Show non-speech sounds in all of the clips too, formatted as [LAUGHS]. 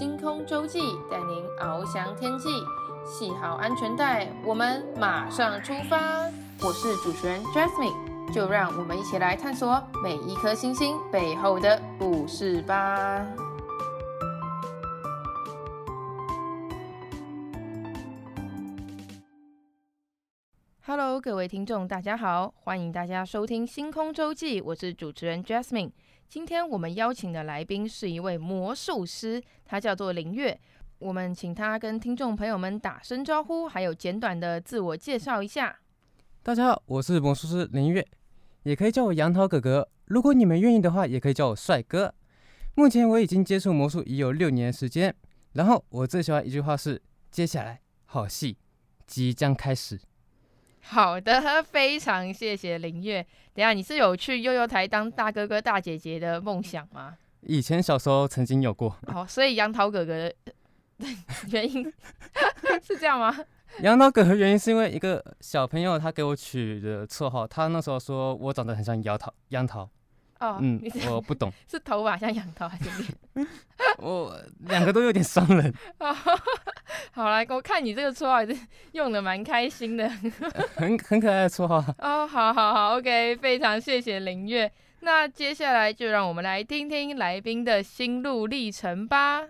星空周记带您翱翔天际，系好安全带，我们马上出发。我是主持人 Jasmine，就让我们一起来探索每一颗星星背后的故事吧。各位听众，大家好，欢迎大家收听星空周记，我是主持人 Jasmine。今天我们邀请的来宾是一位魔术师，他叫做林月。我们请他跟听众朋友们打声招呼，还有简短的自我介绍一下。大家好，我是魔术师林月，也可以叫我杨桃哥哥。如果你们愿意的话，也可以叫我帅哥。目前我已经接触魔术已有六年时间，然后我最喜欢一句话是：接下来好戏即将开始。好的，[LAUGHS] 非常谢谢林月。等下，你是有去悠悠台当大哥哥大姐姐的梦想吗？以前小时候曾经有过。好，所以杨桃哥哥的 [LAUGHS] 原因 [LAUGHS] 是这样吗？杨桃哥哥原因是因为一个小朋友他给我取的绰号，他那时候说我长得很像杨桃，杨桃。哦，嗯，我不懂，[LAUGHS] 是头发像杨桃还是脸？[LAUGHS] 我两个都有点伤人。[LAUGHS] 哦，好来，我看你这个绰号也是用的蛮开心的，很很可爱的绰号。哦，好好好，OK，非常谢谢林月。那接下来就让我们来听听来宾的心路历程吧。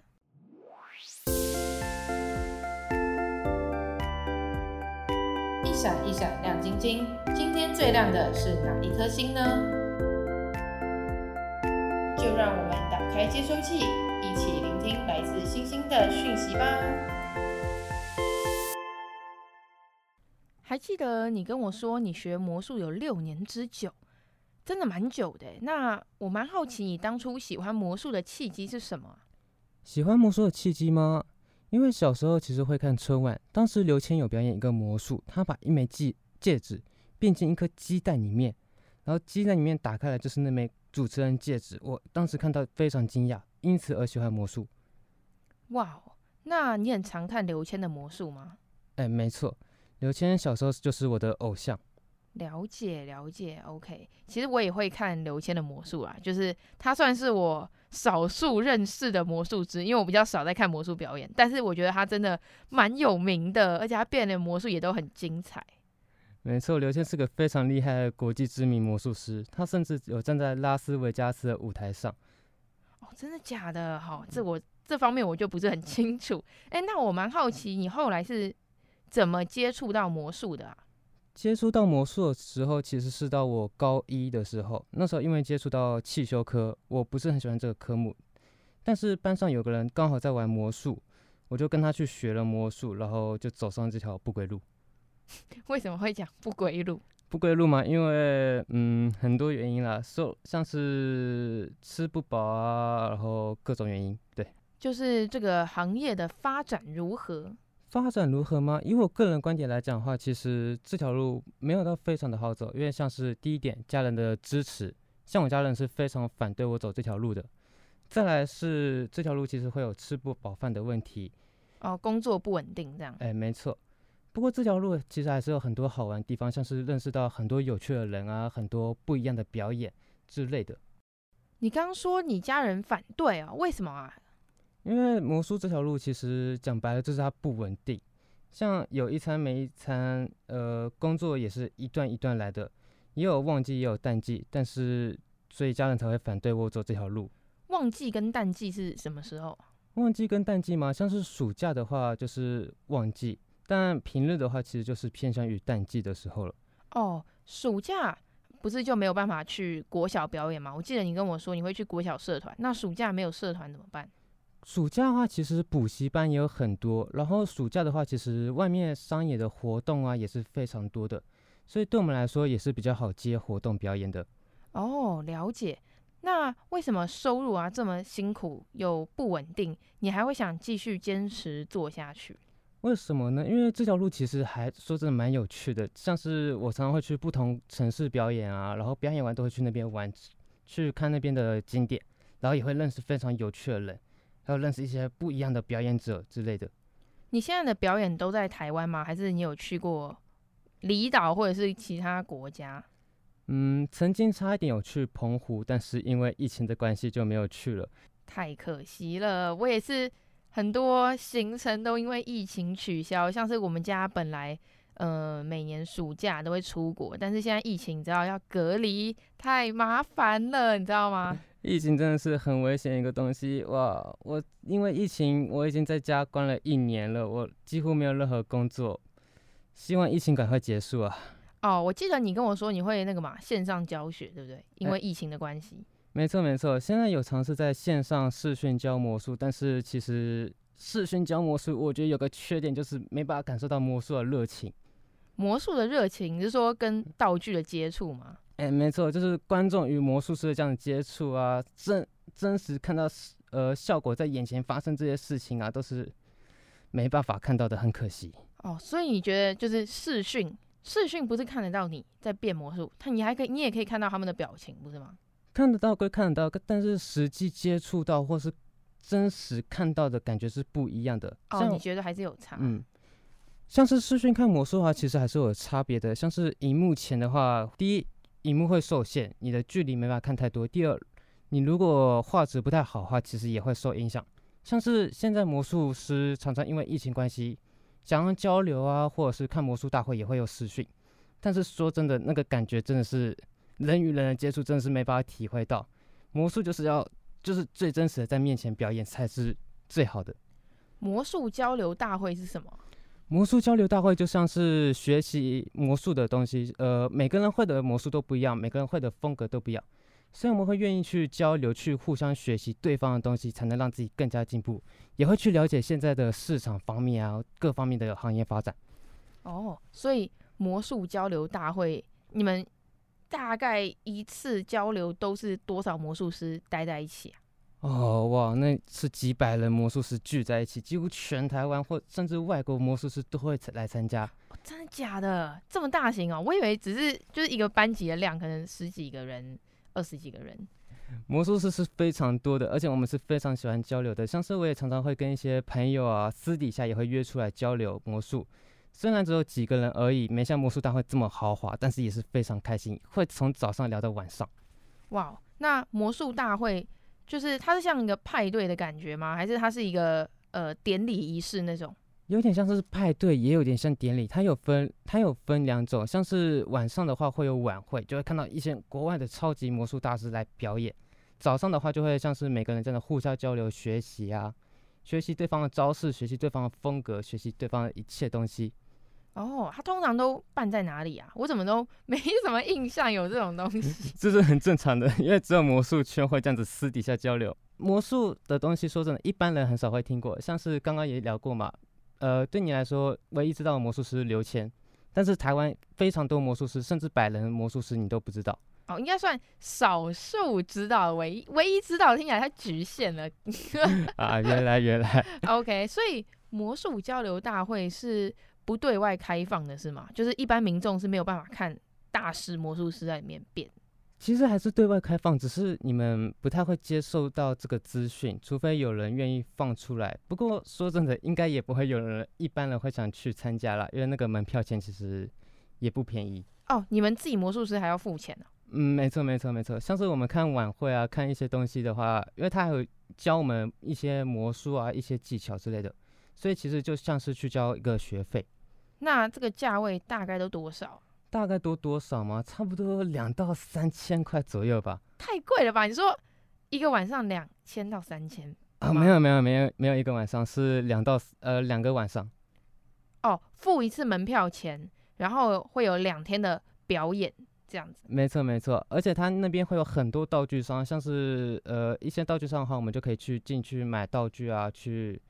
一闪一闪亮晶晶，今天最亮的是哪一颗星呢？就让我们打开接收器，一起聆听来自星星的讯息吧。还记得你跟我说你学魔术有六年之久，真的蛮久的。那我蛮好奇，你当初喜欢魔术的契机是什么？喜欢魔术的契机吗？因为小时候其实会看春晚，当时刘谦有表演一个魔术，他把一枚戒戒指变进一颗鸡蛋里面，然后鸡蛋里面打开来就是那枚。主持人戒指，我当时看到非常惊讶，因此而喜欢魔术。哇，那你很常看刘谦的魔术吗？哎，没错，刘谦小时候就是我的偶像。了解了解，OK。其实我也会看刘谦的魔术啦，就是他算是我少数认识的魔术师，因为我比较少在看魔术表演，但是我觉得他真的蛮有名的，而且他变的魔术也都很精彩。没错，刘谦是个非常厉害的国际知名魔术师，他甚至有站在拉斯维加斯的舞台上。哦，真的假的？好，这我这方面我就不是很清楚。哎，那我蛮好奇，你后来是怎么接触到魔术的啊？接触到魔术的时候，其实是到我高一的时候。那时候因为接触到汽修科，我不是很喜欢这个科目，但是班上有个人刚好在玩魔术，我就跟他去学了魔术，然后就走上这条不归路。[LAUGHS] 为什么会讲不归路？不归路嘛？因为嗯，很多原因啦，说像是吃不饱啊，然后各种原因。对，就是这个行业的发展如何？发展如何吗？以我个人观点来讲的话，其实这条路没有到非常的好走，因为像是第一点，家人的支持，像我家人是非常反对我走这条路的。再来是这条路其实会有吃不饱饭的问题。哦，工作不稳定这样。哎，没错。不过这条路其实还是有很多好玩的地方，像是认识到很多有趣的人啊，很多不一样的表演之类的。你刚刚说你家人反对啊？为什么啊？因为魔术这条路其实讲白了就是它不稳定，像有一餐没一餐，呃，工作也是一段一段来的，也有旺季也有淡季，但是所以家人才会反对我走这条路。旺季跟淡季是什么时候？旺季跟淡季嘛，像是暑假的话就是旺季。但平日的话，其实就是偏向于淡季的时候了。哦，暑假不是就没有办法去国小表演吗？我记得你跟我说你会去国小社团，那暑假没有社团怎么办？暑假的话，其实补习班也有很多。然后暑假的话，其实外面商业的活动啊也是非常多的，所以对我们来说也是比较好接活动表演的。哦，了解。那为什么收入啊这么辛苦又不稳定，你还会想继续坚持做下去？为什么呢？因为这条路其实还说真的蛮有趣的，像是我常常会去不同城市表演啊，然后表演完都会去那边玩，去看那边的景点，然后也会认识非常有趣的人，还有认识一些不一样的表演者之类的。你现在的表演都在台湾吗？还是你有去过离岛或者是其他国家？嗯，曾经差一点有去澎湖，但是因为疫情的关系就没有去了。太可惜了，我也是。很多行程都因为疫情取消，像是我们家本来呃每年暑假都会出国，但是现在疫情你知道要隔离，太麻烦了，你知道吗？[LAUGHS] 疫情真的是很危险一个东西哇！我因为疫情我已经在家关了一年了，我几乎没有任何工作，希望疫情赶快结束啊！哦，我记得你跟我说你会那个嘛线上教学，对不对？因为疫情的关系。欸没错没错，现在有尝试在线上视讯教魔术，但是其实视讯教魔术，我觉得有个缺点就是没办法感受到魔术的热情。魔术的热情，你是说跟道具的接触吗？哎，没错，就是观众与魔术师的这样的接触啊，真真实看到呃效果在眼前发生这些事情啊，都是没办法看到的，很可惜。哦，所以你觉得就是视讯，视讯不是看得到你在变魔术，他你还可以，你也可以看到他们的表情，不是吗？看得到归看得到，但是实际接触到或是真实看到的感觉是不一样的。哦，你觉得还是有差？嗯，像是视讯看魔术的话，其实还是有差别的。像是荧幕前的话，第一，荧幕会受限，你的距离没办法看太多；第二，你如果画质不太好的话，其实也会受影响。像是现在魔术师常常因为疫情关系，想要交流啊，或者是看魔术大会也会有视讯，但是说真的，那个感觉真的是。人与人的接触真的是没办法体会到，魔术就是要就是最真实的在面前表演才是最好的。魔术交流大会是什么？魔术交流大会就像是学习魔术的东西，呃，每个人会的魔术都不一样，每个人会的风格都不一样，所以我们会愿意去交流，去互相学习对方的东西，才能让自己更加进步，也会去了解现在的市场方面啊，各方面的行业发展。哦，所以魔术交流大会你们。大概一次交流都是多少魔术师待在一起啊？哦哇，那是几百人魔术师聚在一起，几乎全台湾或甚至外国魔术师都会来参加。哦，真的假的？这么大型哦？我以为只是就是一个班级的量，可能十几个人、二十几个人。魔术师是非常多的，而且我们是非常喜欢交流的。像是我也常常会跟一些朋友啊，私底下也会约出来交流魔术。虽然只有几个人而已，没像魔术大会这么豪华，但是也是非常开心，会从早上聊到晚上。哇，那魔术大会就是它是像一个派对的感觉吗？还是它是一个呃典礼仪式那种？有点像是派对，也有点像典礼。它有分，它有分两种，像是晚上的话会有晚会，就会看到一些国外的超级魔术大师来表演。早上的话就会像是每个人这样的互相交流、学习啊，学习对方的招式，学习对方的风格，学习对方的一切东西。哦，他通常都办在哪里啊？我怎么都没什么印象有这种东西。这是很正常的，因为只有魔术圈会这样子私底下交流。魔术的东西，说真的，一般人很少会听过。像是刚刚也聊过嘛，呃，对你来说，唯一知道的魔术师刘谦，但是台湾非常多魔术师，甚至百人魔术师你都不知道。哦，应该算少数知道，唯一唯一知道听起来太局限了。啊，原来原来。[LAUGHS] OK，所以魔术交流大会是。不对外开放的是吗？就是一般民众是没有办法看大师魔术师在里面变。其实还是对外开放，只是你们不太会接受到这个资讯，除非有人愿意放出来。不过说真的，应该也不会有人一般人会想去参加了，因为那个门票钱其实也不便宜。哦，你们自己魔术师还要付钱呢？嗯，没错没错没错。像是我们看晚会啊，看一些东西的话，因为他还有教我们一些魔术啊，一些技巧之类的，所以其实就像是去交一个学费。那这个价位大概都多少？大概多多少吗？差不多两到三千块左右吧。太贵了吧？你说一个晚上两千到三千？啊，没有没有没有没有一个晚上是两到呃两个晚上。哦，付一次门票钱，然后会有两天的表演这样子。没错没错，而且他那边会有很多道具商，像是呃一些道具商的话，我们就可以去进去买道具啊去。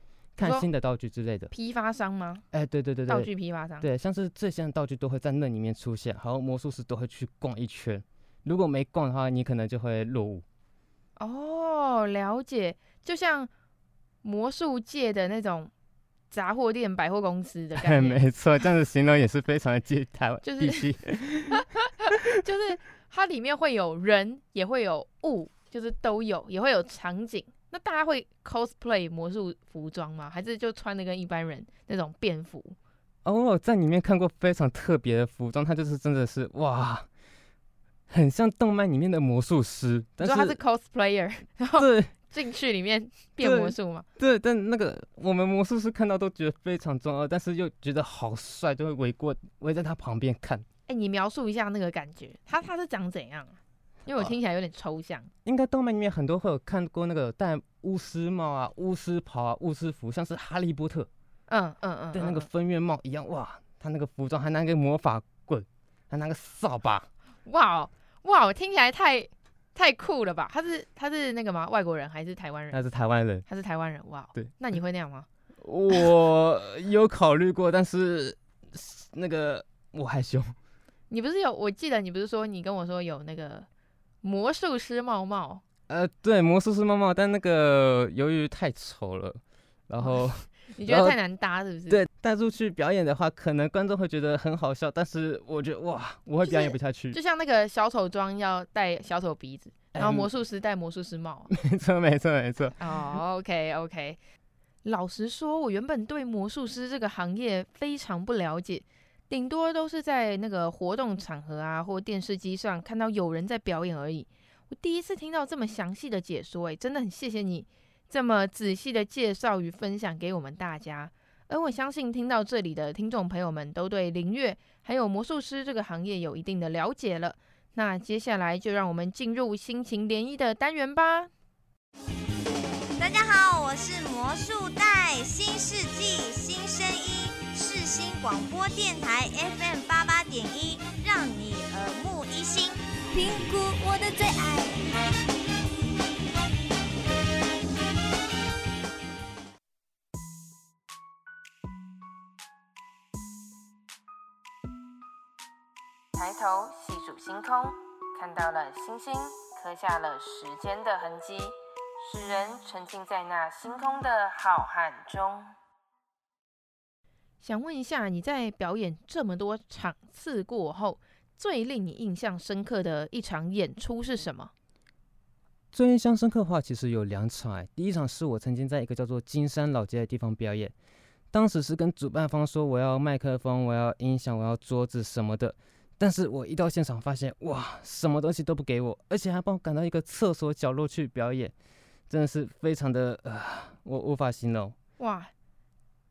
看新的道具之类的，批发商吗？哎、欸，对对对对，道具批发商，对，像是这些道具都会在那里面出现，然后魔术师都会去逛一圈，如果没逛的话，你可能就会落伍。哦，了解，就像魔术界的那种杂货店、百货公司的感觉。[LAUGHS] 没错，这样子形容也是非常的接台湾，[LAUGHS] 就是 [LAUGHS] 就是它里面会有人，也会有物，就是都有，也会有场景。那大家会 cosplay 魔术服装吗？还是就穿的跟一般人那种便服？哦，我在里面看过非常特别的服装，它就是真的是哇，很像动漫里面的魔术师。但是他是 cosplayer，[LAUGHS] 然后对进去里面变魔术吗？对，但那个我们魔术师看到都觉得非常重要，但是又觉得好帅，就会围过围在他旁边看。哎、欸，你描述一下那个感觉，他他是长怎样？因为我听起来有点抽象。应该动漫里面很多会有看过那个戴巫师帽啊、巫师袍啊、巫师服，像是哈利波特，嗯嗯嗯，对，那个分院帽一样。哇，他那个服装还拿个魔法棍，还拿个扫把。哇哇，听起来太太酷了吧？他是他是那个吗？外国人还是台湾人？他是台湾人。他是台湾人。哇，对。那你会那样吗？我有考虑过，但是那个我害羞。你不是有？我记得你不是说你跟我说有那个。魔术师帽帽，呃，对，魔术师帽帽，但那个由于太丑了，然后 [LAUGHS] 你觉得太难搭，是不是？对，带出去表演的话，可能观众会觉得很好笑，但是我觉得哇，我会表演不下去。就像那个小丑妆要戴小丑鼻子，然后魔术师戴魔术师帽。[LAUGHS] 没错，没错，没错。哦，OK，OK。老实说，我原本对魔术师这个行业非常不了解。顶多都是在那个活动场合啊，或电视机上看到有人在表演而已。我第一次听到这么详细的解说，诶，真的很谢谢你这么仔细的介绍与分享给我们大家。而我相信听到这里的听众朋友们都对灵乐还有魔术师这个行业有一定的了解了。那接下来就让我们进入心情涟漪的单元吧。大家好，我是魔术带新世纪新声音。新广播电台 FM 八八点一，让你耳目一新，评估我的最爱。抬头细数星空，看到了星星，刻下了时间的痕迹，使人沉浸在那星空的浩瀚中。想问一下，你在表演这么多场次过后，最令你印象深刻的一场演出是什么？最印象深刻的话，其实有两场哎。第一场是我曾经在一个叫做金山老街的地方表演，当时是跟主办方说我要麦克风、我要音响、我要桌子什么的，但是我一到现场发现，哇，什么东西都不给我，而且还帮我赶到一个厕所角落去表演，真的是非常的呃，我无法形容。哇。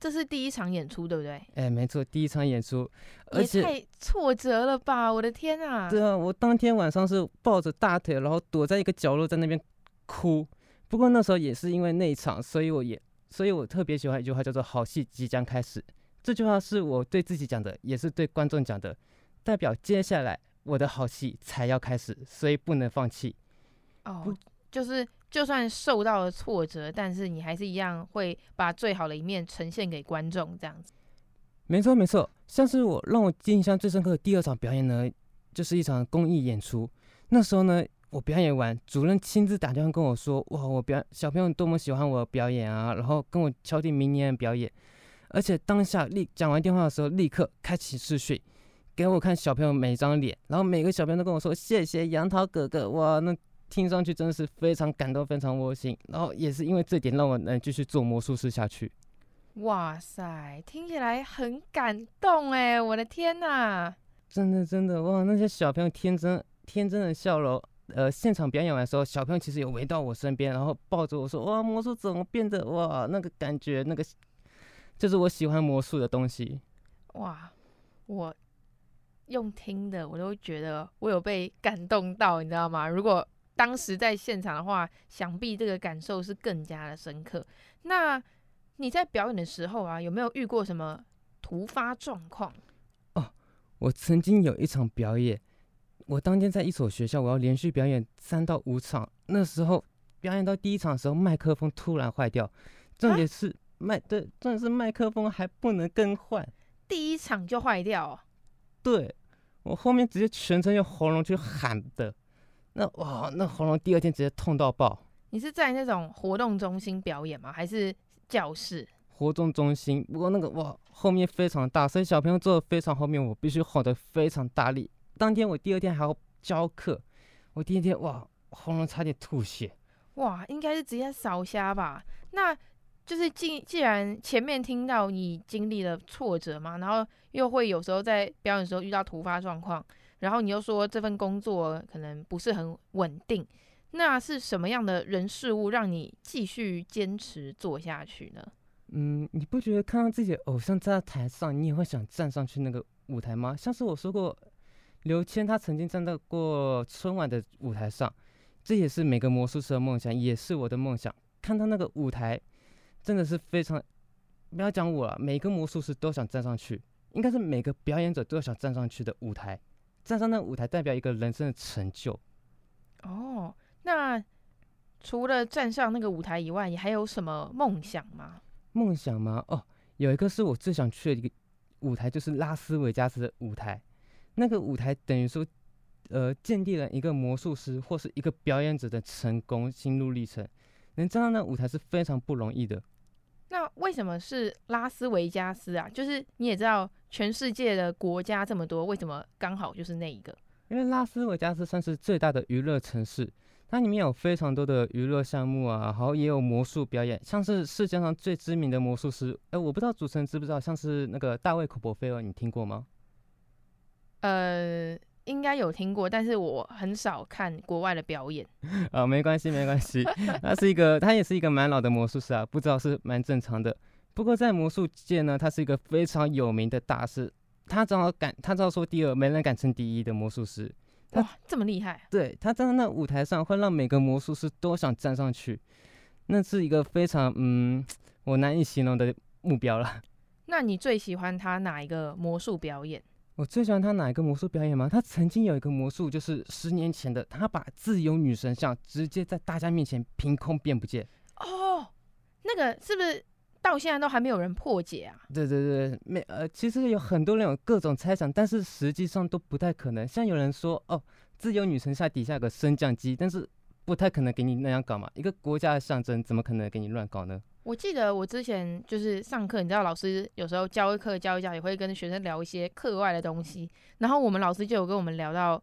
这是第一场演出，对不对？哎，没错，第一场演出，而且太挫折了吧！我的天啊！对啊，我当天晚上是抱着大腿，然后躲在一个角落在那边哭。不过那时候也是因为那一场，所以我也，所以我特别喜欢一句话，叫做“好戏即将开始”。这句话是我对自己讲的，也是对观众讲的，代表接下来我的好戏才要开始，所以不能放弃。哦，就是。就算受到了挫折，但是你还是一样会把最好的一面呈现给观众，这样子。没错没错，像是我让我印象最深刻的第二场表演呢，就是一场公益演出。那时候呢，我表演完，主任亲自打电话跟我说：“哇，我表小朋友多么喜欢我表演啊！”然后跟我敲定明年的表演，而且当下立讲完电话的时候，立刻开启视讯，给我看小朋友每一张脸，然后每个小朋友都跟我说：“谢谢杨桃哥哥。”哇，那。听上去真的是非常感动，非常窝心，然后也是因为这点让我能继续做魔术师下去。哇塞，听起来很感动哎！我的天哪，真的真的哇！那些小朋友天真天真的笑容，呃，现场表演完的时候，小朋友其实有围到我身边，然后抱着我说：“哇，魔术怎么变得哇？那个感觉，那个就是我喜欢魔术的东西。”哇，我用听的我都觉得我有被感动到，你知道吗？如果当时在现场的话，想必这个感受是更加的深刻。那你在表演的时候啊，有没有遇过什么突发状况？哦，我曾经有一场表演，我当天在一所学校，我要连续表演三到五场。那时候表演到第一场的时候，麦克风突然坏掉，重点是麦对，重点是麦克风还不能更换，第一场就坏掉哦。对，我后面直接全程用喉咙去喊的。那哇，那喉咙第二天直接痛到爆。你是在那种活动中心表演吗？还是教室？活动中心。不过那个哇，后面非常大，所以小朋友坐的非常后面，我必须吼得非常大力。当天我第二天还要教课，我第一天哇，喉咙差点吐血。哇，应该是直接烧瞎吧？那就是既既然前面听到你经历了挫折嘛，然后又会有时候在表演的时候遇到突发状况。然后你又说这份工作可能不是很稳定，那是什么样的人事物让你继续坚持做下去呢？嗯，你不觉得看到自己的偶像站在台上，你也会想站上去那个舞台吗？像是我说过，刘谦他曾经站到过春晚的舞台上，这也是每个魔术师的梦想，也是我的梦想。看到那个舞台，真的是非常，不要讲我了，每个魔术师都想站上去，应该是每个表演者都想站上去的舞台，站上那个舞台代表一个人生的成就。哦，那除了站上那个舞台以外，你还有什么梦想吗？梦想吗？哦，有一个是我最想去的一个舞台，就是拉斯维加斯的舞台。那个舞台等于说，呃，建立了一个魔术师或是一个表演者的成功心路历程。能站上那舞台是非常不容易的。那为什么是拉斯维加斯啊？就是你也知道，全世界的国家这么多，为什么刚好就是那一个？因为拉斯维加斯算是最大的娱乐城市。它里面有非常多的娱乐项目啊，然后也有魔术表演，像是世界上最知名的魔术师，哎，我不知道主持人知不知道，像是那个大卫·科波菲尔，你听过吗？呃，应该有听过，但是我很少看国外的表演。啊、[LAUGHS] 哦，没关系，没关系，他是一个，他也是一个蛮老的魔术师啊，不知道是蛮正常的。不过在魔术界呢，他是一个非常有名的大师，他只好敢，他只要说第二，没人敢称第一的魔术师。哇，这么厉害！对，他站在那舞台上，会让每个魔术师都想站上去，那是一个非常嗯，我难以形容的目标了。[LAUGHS] 那你最喜欢他哪一个魔术表演？我最喜欢他哪一个魔术表演吗？他曾经有一个魔术，就是十年前的，他把自由女神像直接在大家面前凭空变不见。哦，那个是不是？到现在都还没有人破解啊！对对对，没呃，其实有很多人有各种猜想，但是实际上都不太可能。像有人说哦，自由女神像底下有个升降机，但是不太可能给你那样搞嘛。一个国家的象征，怎么可能给你乱搞呢？我记得我之前就是上课，你知道老师有时候教一课教一教，也会跟学生聊一些课外的东西。然后我们老师就有跟我们聊到，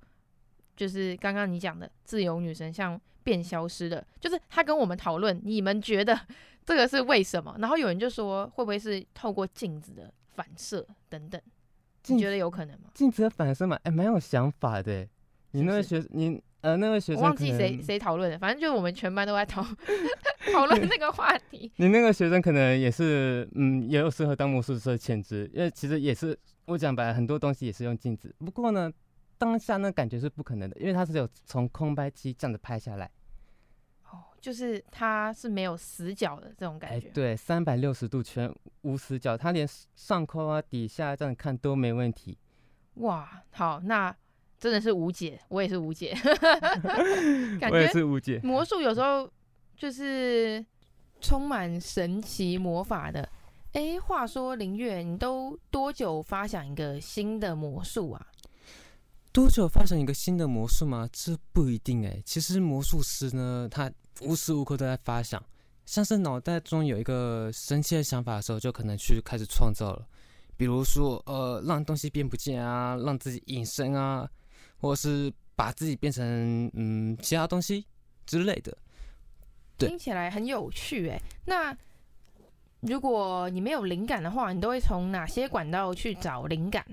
就是刚刚你讲的自由女神像变消失的，就是他跟我们讨论，你们觉得？[LAUGHS] 这个是为什么？然后有人就说，会不会是透过镜子的反射等等？你觉得有可能吗？镜子的反射嘛，哎，蛮有想法的。你那个学，你呃，那位学生，我忘记谁谁讨论的，反正就是我们全班都在讨讨论那个话题。你那个学生可能也是，嗯，也有适合当魔术师的潜质，因为其实也是我讲白了，很多东西也是用镜子。不过呢，当下那感觉是不可能的，因为他是有从空拍机这样子拍下来。哦就是他是没有死角的这种感觉，欸、对，三百六十度全无死角，他连上空啊、底下这样看都没问题。哇，好，那真的是无解，我也是无解，[LAUGHS] 感觉我也是无解。魔术有时候就是充满神奇魔法的。哎、欸，话说林月，你都多久发想一个新的魔术啊？多久发想一个新的魔术吗？这不一定哎、欸。其实魔术师呢，他无时无刻都在发想，像是脑袋中有一个神奇的想法的时候，就可能去开始创造了。比如说，呃，让东西变不见啊，让自己隐身啊，或是把自己变成嗯其他东西之类的。对，听起来很有趣哎、欸。那如果你没有灵感的话，你都会从哪些管道去找灵感？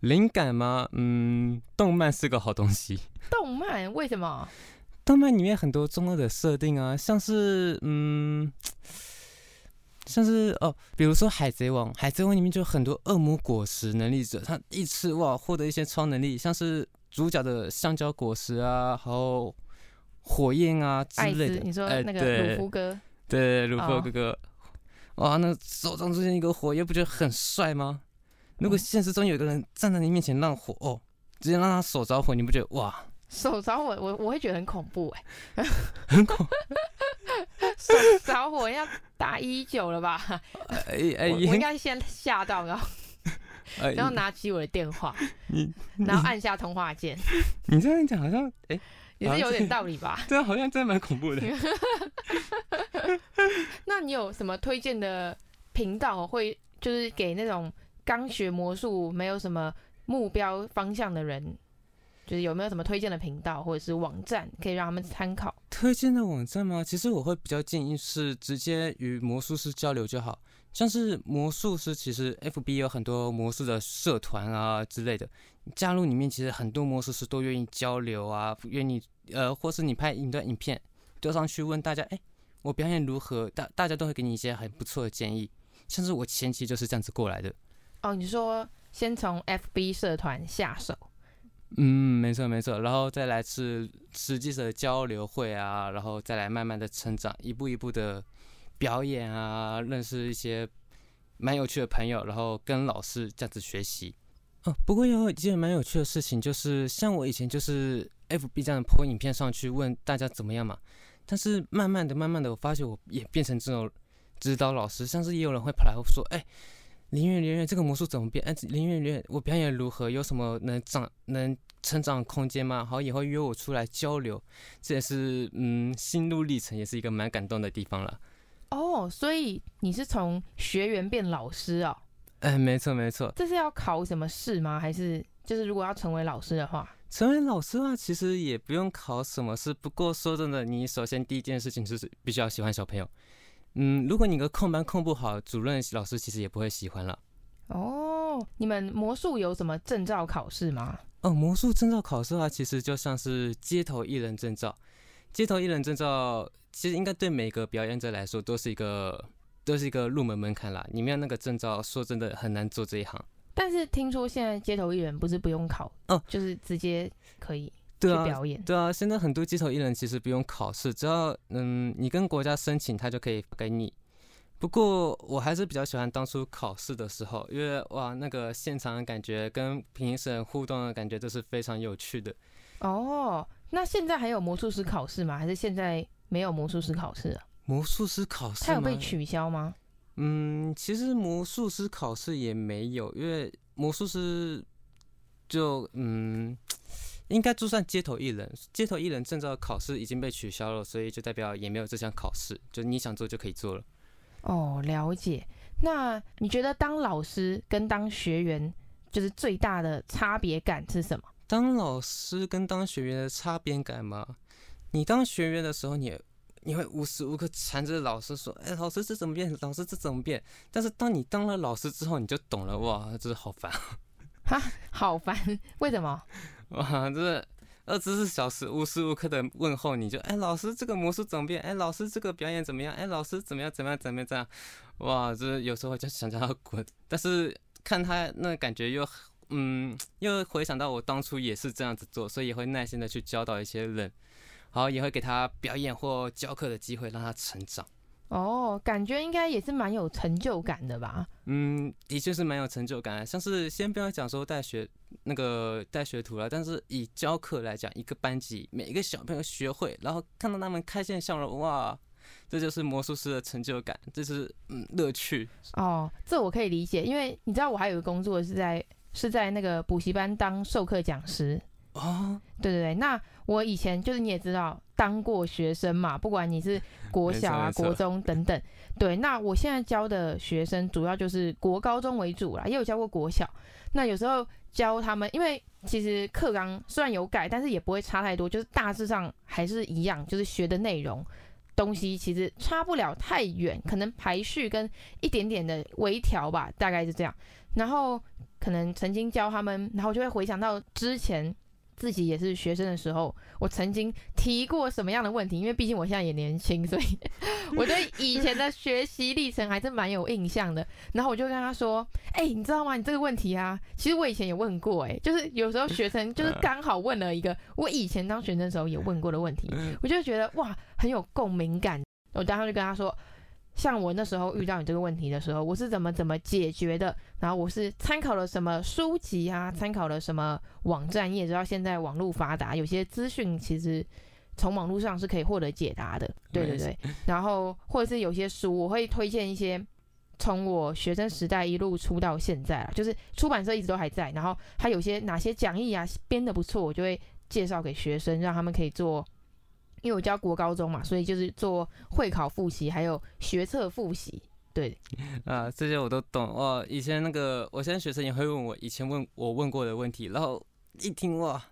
灵感吗？嗯，动漫是个好东西。[LAUGHS] 动漫为什么？动漫里面很多中二的设定啊，像是嗯，像是哦，比如说《海贼王》，《海贼王》里面就有很多恶魔果实能力者，他一吃哇，获得一些超能力，像是主角的香蕉果实啊，还有火焰啊之类的。你说那个鲁夫哥？对，鲁夫哥哥。哦、哇，那手上出现一个火焰，不觉得很帅吗？如果现实中有一个人站在你面前让火哦，直接让他手着火，你不觉得哇？手着火，我我会觉得很恐怖哎，很恐怖。[LAUGHS] 手着火要打一九了吧？哎哎，我应该先吓到，然后 [LAUGHS] 然后拿起我的电话，[LAUGHS] 你 [LAUGHS] 然后按下通话键。你这样讲好像哎，也是有点道理吧？对啊，好像真的蛮恐怖的。那你有什么推荐的频道，会就是给那种？刚学魔术没有什么目标方向的人，就是有没有什么推荐的频道或者是网站可以让他们参考？推荐的网站吗？其实我会比较建议是直接与魔术师交流就好。像是魔术师，其实 FB 有很多魔术的社团啊之类的，加入里面其实很多魔术师都愿意交流啊，愿意呃，或是你拍一段影片丢上去问大家，哎，我表演如何？大大家都会给你一些很不错的建议。像是我前期就是这样子过来的。哦，你说先从 FB 社团下手？嗯，没错没错，然后再来是实际的交流会啊，然后再来慢慢的成长，一步一步的。表演啊，认识一些蛮有趣的朋友，然后跟老师这样子学习。哦，不过有一件蛮有趣的事情，就是像我以前就是 FB 这样 po 影片上去问大家怎么样嘛。但是慢慢的、慢慢的，我发现我也变成这种指导老师，像是也有人会跑来说：“哎，林月、林月，这个魔术怎么变？哎，林月、林月，我表演如何？有什么能长、能成长空间吗？”好，以后约我出来交流，这也是嗯心路历程，也是一个蛮感动的地方了。哦，所以你是从学员变老师哦？哎，没错没错。这是要考什么试吗？还是就是如果要成为老师的话？成为老师的话，其实也不用考什么试。不过说真的，你首先第一件事情就是必须要喜欢小朋友。嗯，如果你个控班控不好，主任老师其实也不会喜欢了。哦，你们魔术有什么证照考试吗？哦，魔术证照考试的话，其实就像是街头艺人证照。街头艺人证照。其实应该对每个表演者来说都是一个都是一个入门门槛啦。你没有那个证照，说真的很难做这一行。但是听说现在街头艺人不是不用考哦，就是直接可以去表演。对啊，现在很多街头艺人其实不用考试，只要嗯你跟国家申请，他就可以给你。不过我还是比较喜欢当初考试的时候，因为哇那个现场的感觉跟评审互动的感觉都是非常有趣的。哦，那现在还有魔术师考试吗？还是现在？没有魔术师考试啊？魔术师考试，他有被取消吗？嗯，其实魔术师考试也没有，因为魔术师就嗯，应该就算街头艺人，街头艺人证照考试已经被取消了，所以就代表也没有这项考试，就你想做就可以做了。哦，了解。那你觉得当老师跟当学员，就是最大的差别感是什么？当老师跟当学员的差别感吗？你当学员的时候，你你会无时无刻缠着老师说：“哎，老师这怎么变？老师这怎么变？”但是当你当了老师之后，你就懂了，哇，这是好烦哈，好烦，为什么？[LAUGHS] 哇，这是二十四小时无时无刻的问候你，就哎，老师这个魔术怎么变？哎，老师这个表演怎么样？哎，老师怎么样？怎么样？怎么样？这样，哇，这有时候就想叫他滚，但是看他那感觉又嗯，又回想到我当初也是这样子做，所以也会耐心的去教导一些人。好，也会给他表演或教课的机会，让他成长。哦，感觉应该也是蛮有成就感的吧？嗯，的确是蛮有成就感。像是先不要讲说带学那个带学徒了，但是以教课来讲，一个班级每一个小朋友学会，然后看到他们开心的笑容，哇，这就是魔术师的成就感，这是嗯乐趣。哦，这我可以理解，因为你知道我还有一个工作是在是在那个补习班当授课讲师。哦，对对对，那我以前就是你也知道当过学生嘛，不管你是国小啊、国中等等，对。那我现在教的学生主要就是国高中为主啦，也有教过国小。那有时候教他们，因为其实课纲虽然有改，但是也不会差太多，就是大致上还是一样，就是学的内容东西其实差不了太远，可能排序跟一点点的微调吧，大概是这样。然后可能曾经教他们，然后就会回想到之前。自己也是学生的时候，我曾经提过什么样的问题？因为毕竟我现在也年轻，所以 [LAUGHS] 我对以前的学习历程还是蛮有印象的。然后我就跟他说：“哎、欸，你知道吗？你这个问题啊，其实我以前也问过、欸。哎，就是有时候学生就是刚好问了一个我以前当学生的时候也问过的问题，我就觉得哇，很有共鸣感。我当时就跟他说。”像我那时候遇到你这个问题的时候，我是怎么怎么解决的？然后我是参考了什么书籍啊？参考了什么网站？你也知道现在网络发达，有些资讯其实从网络上是可以获得解答的。对对对。[LAUGHS] 然后或者是有些书，我会推荐一些从我学生时代一路出到现在了，就是出版社一直都还在。然后还有些哪些讲义啊编得不错，我就会介绍给学生，让他们可以做。因为我教国高中嘛，所以就是做会考复习，还有学测复习。对，[LAUGHS] 啊，这些我都懂哦。以前那个，我现在学生也会问我以前问我问过的问题，然后一听哇，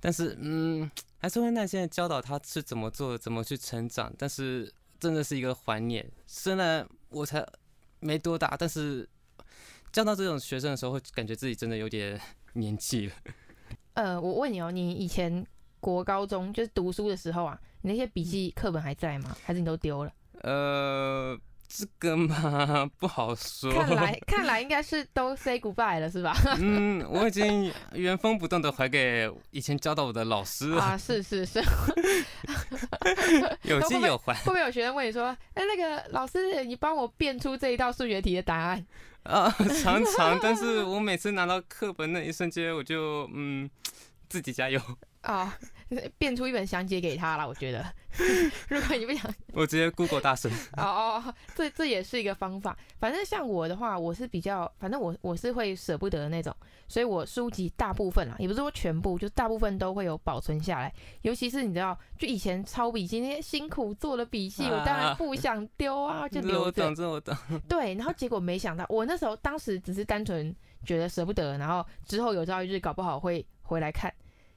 但是嗯，还是会耐心的教导他是怎么做，怎么去成长。但是真的是一个怀念，虽然我才没多大，但是教到这种学生的时候，会感觉自己真的有点 [LAUGHS] 年纪了。呃，我问你哦，你以前国高中就是读书的时候啊，你那些笔记课本还在吗？还是你都丢了？呃。这个嘛，[LAUGHS] 不好说。看来 [LAUGHS] 看来应该是都 say goodbye 了，是吧？嗯，我已经原封不动的还给以前教导我的老师了。[LAUGHS] 啊，是是是，有借有还。会不会有学生问你说：“哎，那个老师，你帮我变出这一道数学题的答案？”啊，常常，但是我每次拿到课本那一瞬间，我就嗯，自己加油啊。变出一本详解给他了，我觉得。[LAUGHS] 如果你不想，[LAUGHS] 我直接 Google 大神。哦哦，这这也是一个方法。反正像我的话，我是比较，反正我我是会舍不得的那种，所以我书籍大部分啊，也不是说全部，就大部分都会有保存下来。尤其是你知道，就以前抄笔记那些辛苦做的笔记，我当然不想丢啊，[LAUGHS] 就留着。这我懂，这我懂。对，然后结果没想到，我那时候当时只是单纯觉得舍不得，然后之后有朝一日搞不好会回来看。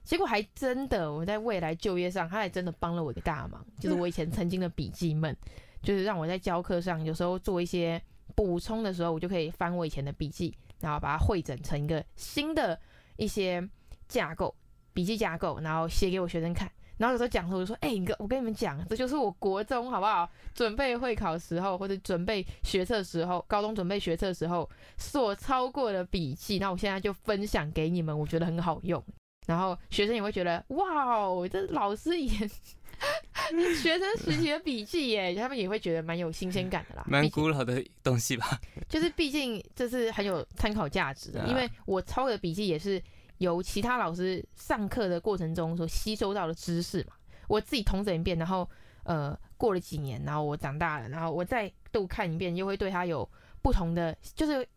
结果还真的，我在未来就业上，他还真的帮了我一个大忙。[LAUGHS] 就是我以前曾经的笔记们，就是让我在教课上有时候做一些补充的时候，我就可以翻我以前的笔记，然后把它汇整成一个新的一些架构，笔记架构，然后写给我学生看。然后有时候讲的时候，我就说：“哎、欸，你跟我跟你们讲，这就是我国中好不好？准备会考时候，或者准备学测时候，高中准备学测时候所抄过的笔记。那我现在就分享给你们，我觉得很好用。”然后学生也会觉得哇哦，这老师也 [LAUGHS] 学生时期的笔记耶，他们也会觉得蛮有新鲜感的啦，蛮古老的东西吧。[LAUGHS] 就是毕竟这是很有参考价值的，因为我抄的笔记也是由其他老师上课的过程中所吸收到的知识嘛，我自己统整一遍，然后呃过了几年，然后我长大了，然后我再度看一遍，又会对他有不同的，就是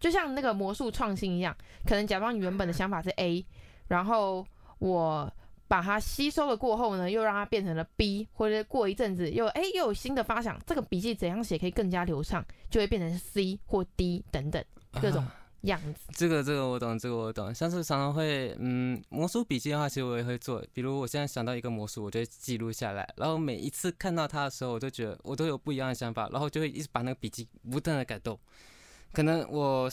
就像那个魔术创新一样，可能假装你原本的想法是 A。然后我把它吸收了过后呢，又让它变成了 B，或者过一阵子又哎又有新的发想，这个笔记怎样写可以更加流畅，就会变成 C 或 D 等等各种样子。啊、这个这个我懂，这个我懂。像是常常会嗯魔术笔记的话，其实我也会做。比如我现在想到一个魔术，我就会记录下来，然后每一次看到它的时候，我都觉得我都有不一样的想法，然后就会一直把那个笔记不断的改动。可能我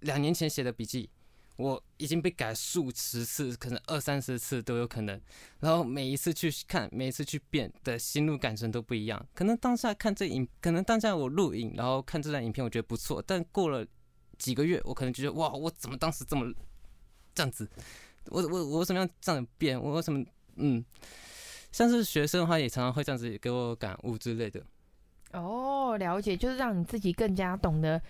两年前写的笔记。我已经被改数十次，可能二三十次都有可能。然后每一次去看，每一次去变的心路感受都不一样。可能当下看这影，可能当下我录影，然后看这段影片，我觉得不错。但过了几个月，我可能觉得哇，我怎么当时这么这样子？我我我为什么要这样变？我为什么嗯？像是学生的话，也常常会这样子给我感悟之类的。哦，了解，就是让你自己更加懂得。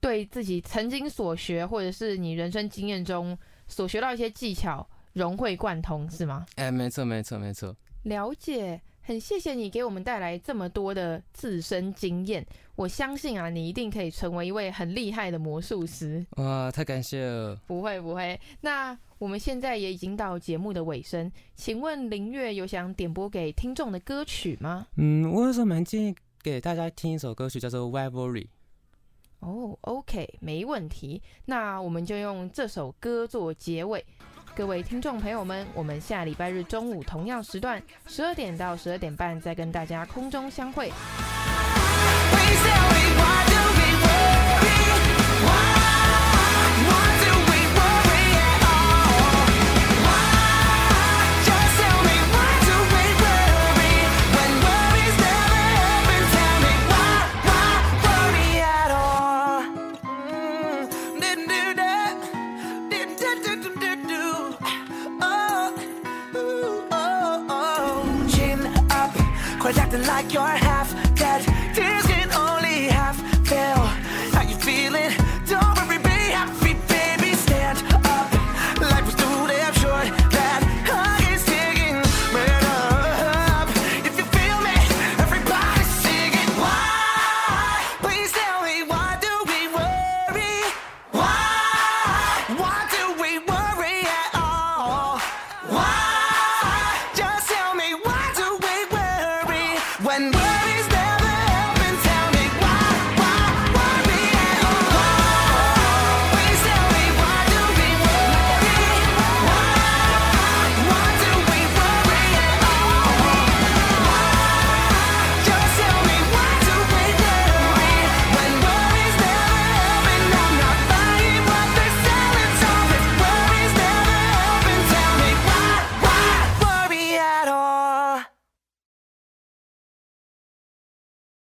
对自己曾经所学，或者是你人生经验中所学到一些技巧融会贯通，是吗？哎，没错，没错，没错。了解，很谢谢你给我们带来这么多的自身经验。我相信啊，你一定可以成为一位很厉害的魔术师。哇，太感谢了！不会，不会。那我们现在也已经到节目的尾声，请问林月有想点播给听众的歌曲吗？嗯，我有时候蛮建议给大家听一首歌曲，叫做《Rivalry》。哦、oh，OK，没问题。那我们就用这首歌做结尾。各位听众朋友们，我们下礼拜日中午同样时段，十二点到十二点半，再跟大家空中相会。